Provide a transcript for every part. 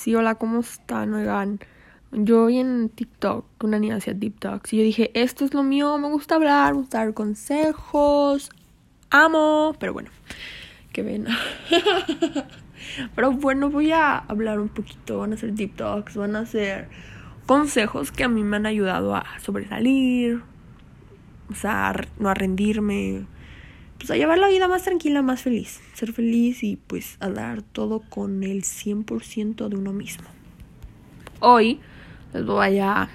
Sí, hola, ¿cómo están? Oigan, yo vi en TikTok que una niña hacía TikToks y yo dije, esto es lo mío, me gusta hablar, me gusta dar consejos, amo, pero bueno, qué ven. pero bueno, voy a hablar un poquito, van a ser TikToks, van a ser consejos que a mí me han ayudado a sobresalir, o sea, no a rendirme, pues a llevar la vida más tranquila, más feliz, ser feliz y pues a dar todo con el 100% de uno mismo. Hoy les voy a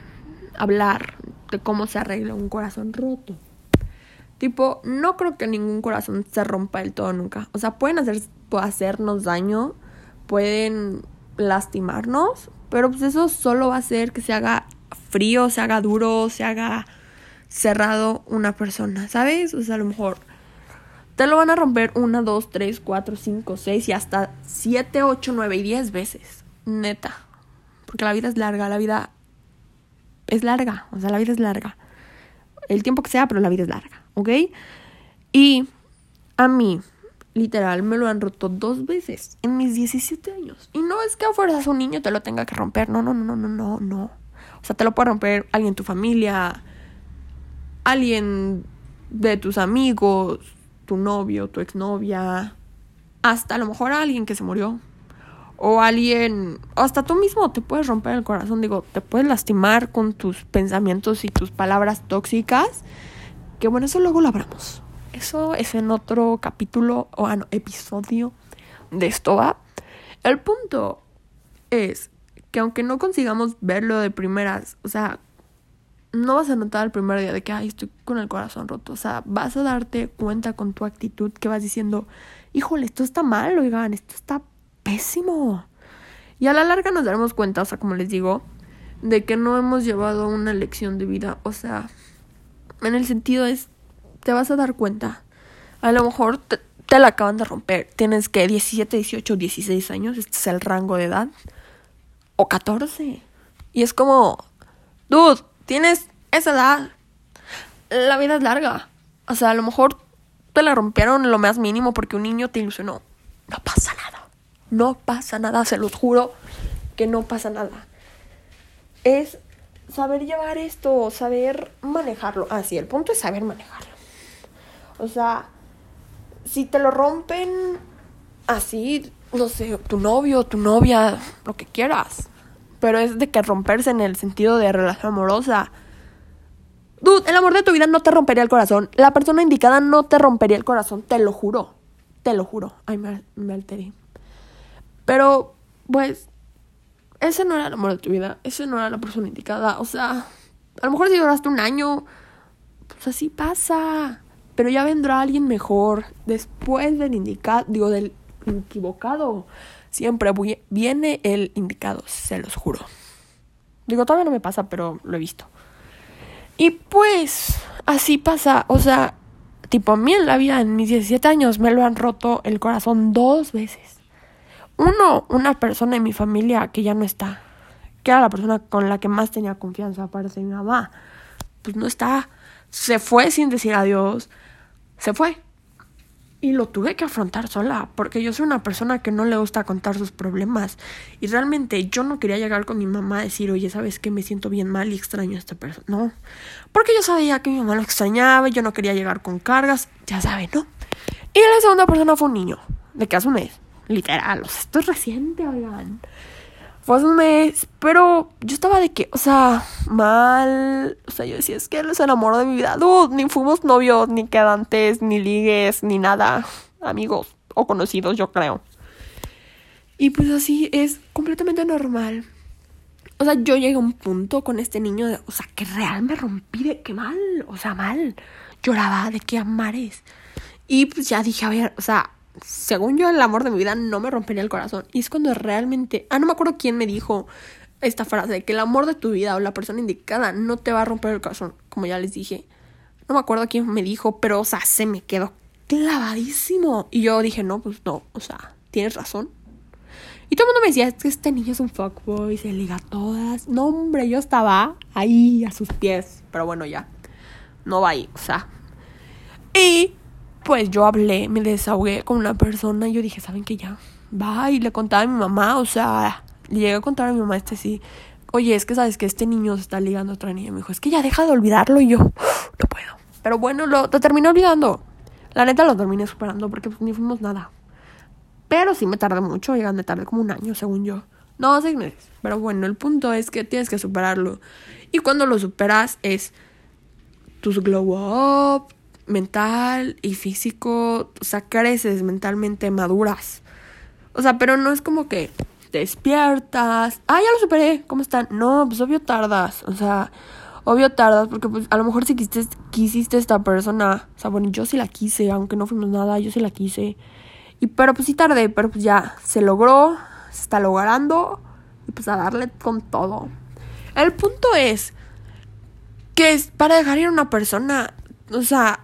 hablar de cómo se arregla un corazón roto. Tipo, no creo que ningún corazón se rompa del todo nunca. O sea, pueden hacer, hacernos daño, pueden lastimarnos, pero pues eso solo va a hacer que se haga frío, se haga duro, se haga cerrado una persona, ¿sabes? O sea, a lo mejor te lo van a romper una, dos, tres, cuatro, cinco, seis y hasta siete, ocho, nueve y diez veces. Neta. Porque la vida es larga, la vida es larga, o sea, la vida es larga. El tiempo que sea, pero la vida es larga, ¿ok? Y a mí, literal, me lo han roto dos veces en mis 17 años. Y no es que a fuerzas un niño te lo tenga que romper, no, no, no, no, no, no, no. O sea, te lo puede romper alguien en tu familia, alguien de tus amigos, tu novio, tu exnovia, hasta a lo mejor alguien que se murió. O alguien, hasta tú mismo te puedes romper el corazón, digo, te puedes lastimar con tus pensamientos y tus palabras tóxicas. Que bueno, eso luego lo hablamos. Eso es en otro capítulo o ah, episodio de esto va. El punto es que aunque no consigamos verlo de primeras, o sea, no vas a notar el primer día de que, ay, estoy con el corazón roto. O sea, vas a darte cuenta con tu actitud que vas diciendo, híjole, esto está mal, oigan, esto está pésimo. Y a la larga nos daremos cuenta, o sea, como les digo, de que no hemos llevado una lección de vida. O sea, en el sentido es, te vas a dar cuenta. A lo mejor te, te la acaban de romper. Tienes que 17, 18, 16 años, este es el rango de edad. O 14. Y es como, dude, tienes esa edad, la vida es larga. O sea, a lo mejor te la rompieron lo más mínimo porque un niño te ilusionó. No pasa nada. No pasa nada, se los juro que no pasa nada. Es saber llevar esto, saber manejarlo. Ah, sí, el punto es saber manejarlo. O sea, si te lo rompen así, no sé, tu novio, tu novia, lo que quieras pero es de que romperse en el sentido de relación amorosa. Dude, el amor de tu vida no te rompería el corazón. La persona indicada no te rompería el corazón, te lo juro. Te lo juro. Ay, me, me alteré. Pero, pues, ese no era el amor de tu vida. Ese no era la persona indicada. O sea, a lo mejor si duraste un año, pues así pasa. Pero ya vendrá alguien mejor después del indicado, digo, del equivocado. Siempre viene el indicado, se los juro. Digo, todavía no me pasa, pero lo he visto. Y pues, así pasa. O sea, tipo, a mí en la vida, en mis 17 años, me lo han roto el corazón dos veces. Uno, una persona en mi familia que ya no está. Que era la persona con la que más tenía confianza, aparte de mi mamá. Pues no está. Se fue sin decir adiós. Se fue. Y lo tuve que afrontar sola, porque yo soy una persona que no le gusta contar sus problemas. Y realmente yo no quería llegar con mi mamá a decir, oye, ¿sabes qué? Me siento bien mal y extraño a esta persona. No, porque yo sabía que mi mamá lo extrañaba y yo no quería llegar con cargas, ya saben, ¿no? Y la segunda persona fue un niño, de que hace un mes, literal, o sea, esto es reciente, oigan. Fue un mes, pero yo estaba de que, o sea, mal. O sea, yo decía, es que él es el amor de mi vida. Dude, ni fuimos novios, ni quedantes, ni ligues, ni nada. Amigos o conocidos, yo creo. Y pues así es completamente normal. O sea, yo llegué a un punto con este niño de, o sea, que real me rompí de que mal, o sea, mal. Lloraba de que amares. Y pues ya dije, a ver, o sea, según yo, el amor de mi vida no me rompería el corazón. Y es cuando realmente. Ah, no me acuerdo quién me dijo esta frase: que el amor de tu vida o la persona indicada no te va a romper el corazón. Como ya les dije. No me acuerdo quién me dijo, pero, o sea, se me quedó clavadísimo. Y yo dije: no, pues no, o sea, tienes razón. Y todo el mundo me decía: es que este niño es un fuckboy, se liga a todas. No, hombre, yo estaba ahí a sus pies. Pero bueno, ya. No va ahí, o sea. Y pues yo hablé, me desahogué con una persona y yo dije, ¿saben qué ya? Va y le contaba a mi mamá, o sea, Le llegué a contar a mi mamá este sí. Oye, es que sabes que este niño se está ligando a otra niña. Me dijo, es que ya deja de olvidarlo y yo, no puedo. Pero bueno, lo, lo terminé olvidando. La neta lo terminé superando porque pues, ni fuimos nada. Pero sí me tardé mucho, llegan de tarde como un año, según yo. No, seis meses. Pero bueno, el punto es que tienes que superarlo. Y cuando lo superas es tus glow up, mental y físico. O sea, creces mentalmente, maduras. O sea, pero no es como que despiertas. Ah, ya lo superé. ¿Cómo están? No, pues obvio tardas. O sea, obvio tardas porque pues a lo mejor si quisiste, quisiste esta persona. O sea, bueno, yo sí la quise, aunque no fuimos nada, yo sí la quise. Y pero pues sí tardé, pero pues ya se logró, se está logrando y pues a darle con todo. El punto es que es para dejar ir a una persona, o sea,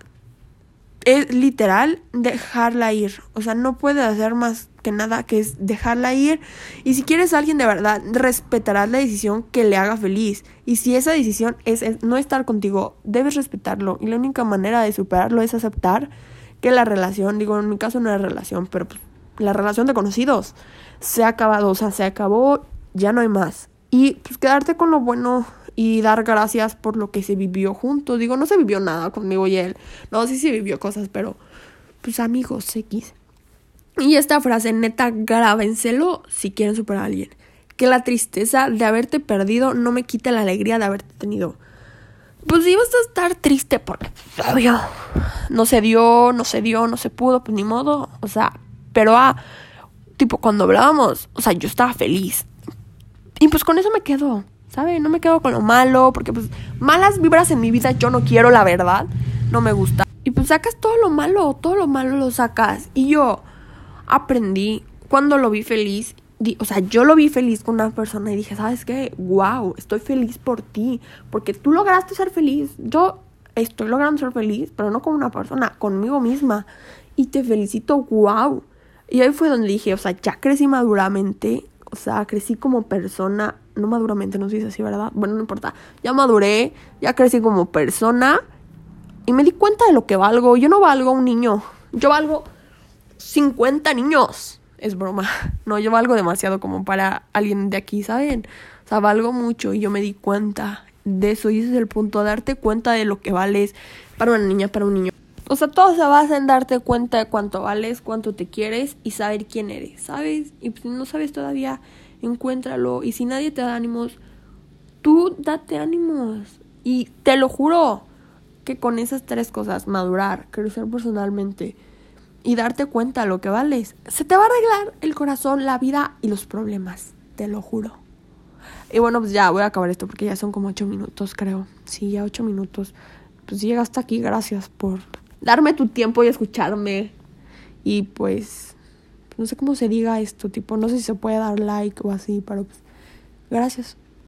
es literal dejarla ir. O sea, no puede hacer más que nada que es dejarla ir. Y si quieres a alguien de verdad, respetarás la decisión que le haga feliz. Y si esa decisión es, es, no estar contigo, debes respetarlo. Y la única manera de superarlo es aceptar que la relación, digo, en mi caso no era relación, pero pues, la relación de conocidos se ha acabado. O sea, se acabó, ya no hay más. Y pues quedarte con lo bueno y dar gracias por lo que se vivió juntos. Digo, no se vivió nada conmigo y él. No, sí se vivió cosas, pero pues amigos, X. Y esta frase, neta, grábenselo si quieren superar a alguien. Que la tristeza de haberte perdido no me quita la alegría de haberte tenido. Pues ibas a estar triste porque, obvio, no se dio, no se dio, no se pudo, pues ni modo. O sea, pero ah, tipo, cuando hablábamos, o sea, yo estaba feliz. Y pues con eso me quedo. ¿Sabe? No me quedo con lo malo, porque pues malas vibras en mi vida yo no quiero, la verdad. No me gusta. Y pues sacas todo lo malo, todo lo malo lo sacas. Y yo aprendí cuando lo vi feliz. o sea, yo lo vi feliz con una persona y dije, ¿sabes qué? Wow, estoy feliz por ti. Porque tú lograste ser feliz. Yo estoy logrando ser feliz, pero no con una persona, conmigo misma. Y te felicito, wow. Y ahí fue donde dije, o sea, ya crecí maduramente. O sea, crecí como persona no maduramente, no se dice así, ¿verdad? Bueno, no importa. Ya maduré, ya crecí como persona y me di cuenta de lo que valgo. Yo no valgo un niño, yo valgo 50 niños. Es broma. No, yo valgo demasiado como para alguien de aquí, ¿saben? O sea, valgo mucho y yo me di cuenta de eso y ese es el punto, darte cuenta de lo que vales para una niña, para un niño. O sea, todo se basa en darte cuenta de cuánto vales, cuánto te quieres y saber quién eres, ¿sabes? Y si no sabes todavía, encuéntralo. Y si nadie te da ánimos, tú date ánimos. Y te lo juro que con esas tres cosas, madurar, crecer personalmente y darte cuenta lo que vales, se te va a arreglar el corazón, la vida y los problemas. Te lo juro. Y bueno, pues ya voy a acabar esto porque ya son como ocho minutos, creo. Sí, ya ocho minutos. Pues si llegaste aquí, gracias por darme tu tiempo y escucharme. Y pues no sé cómo se diga esto, tipo, no sé si se puede dar like o así, pero pues, gracias.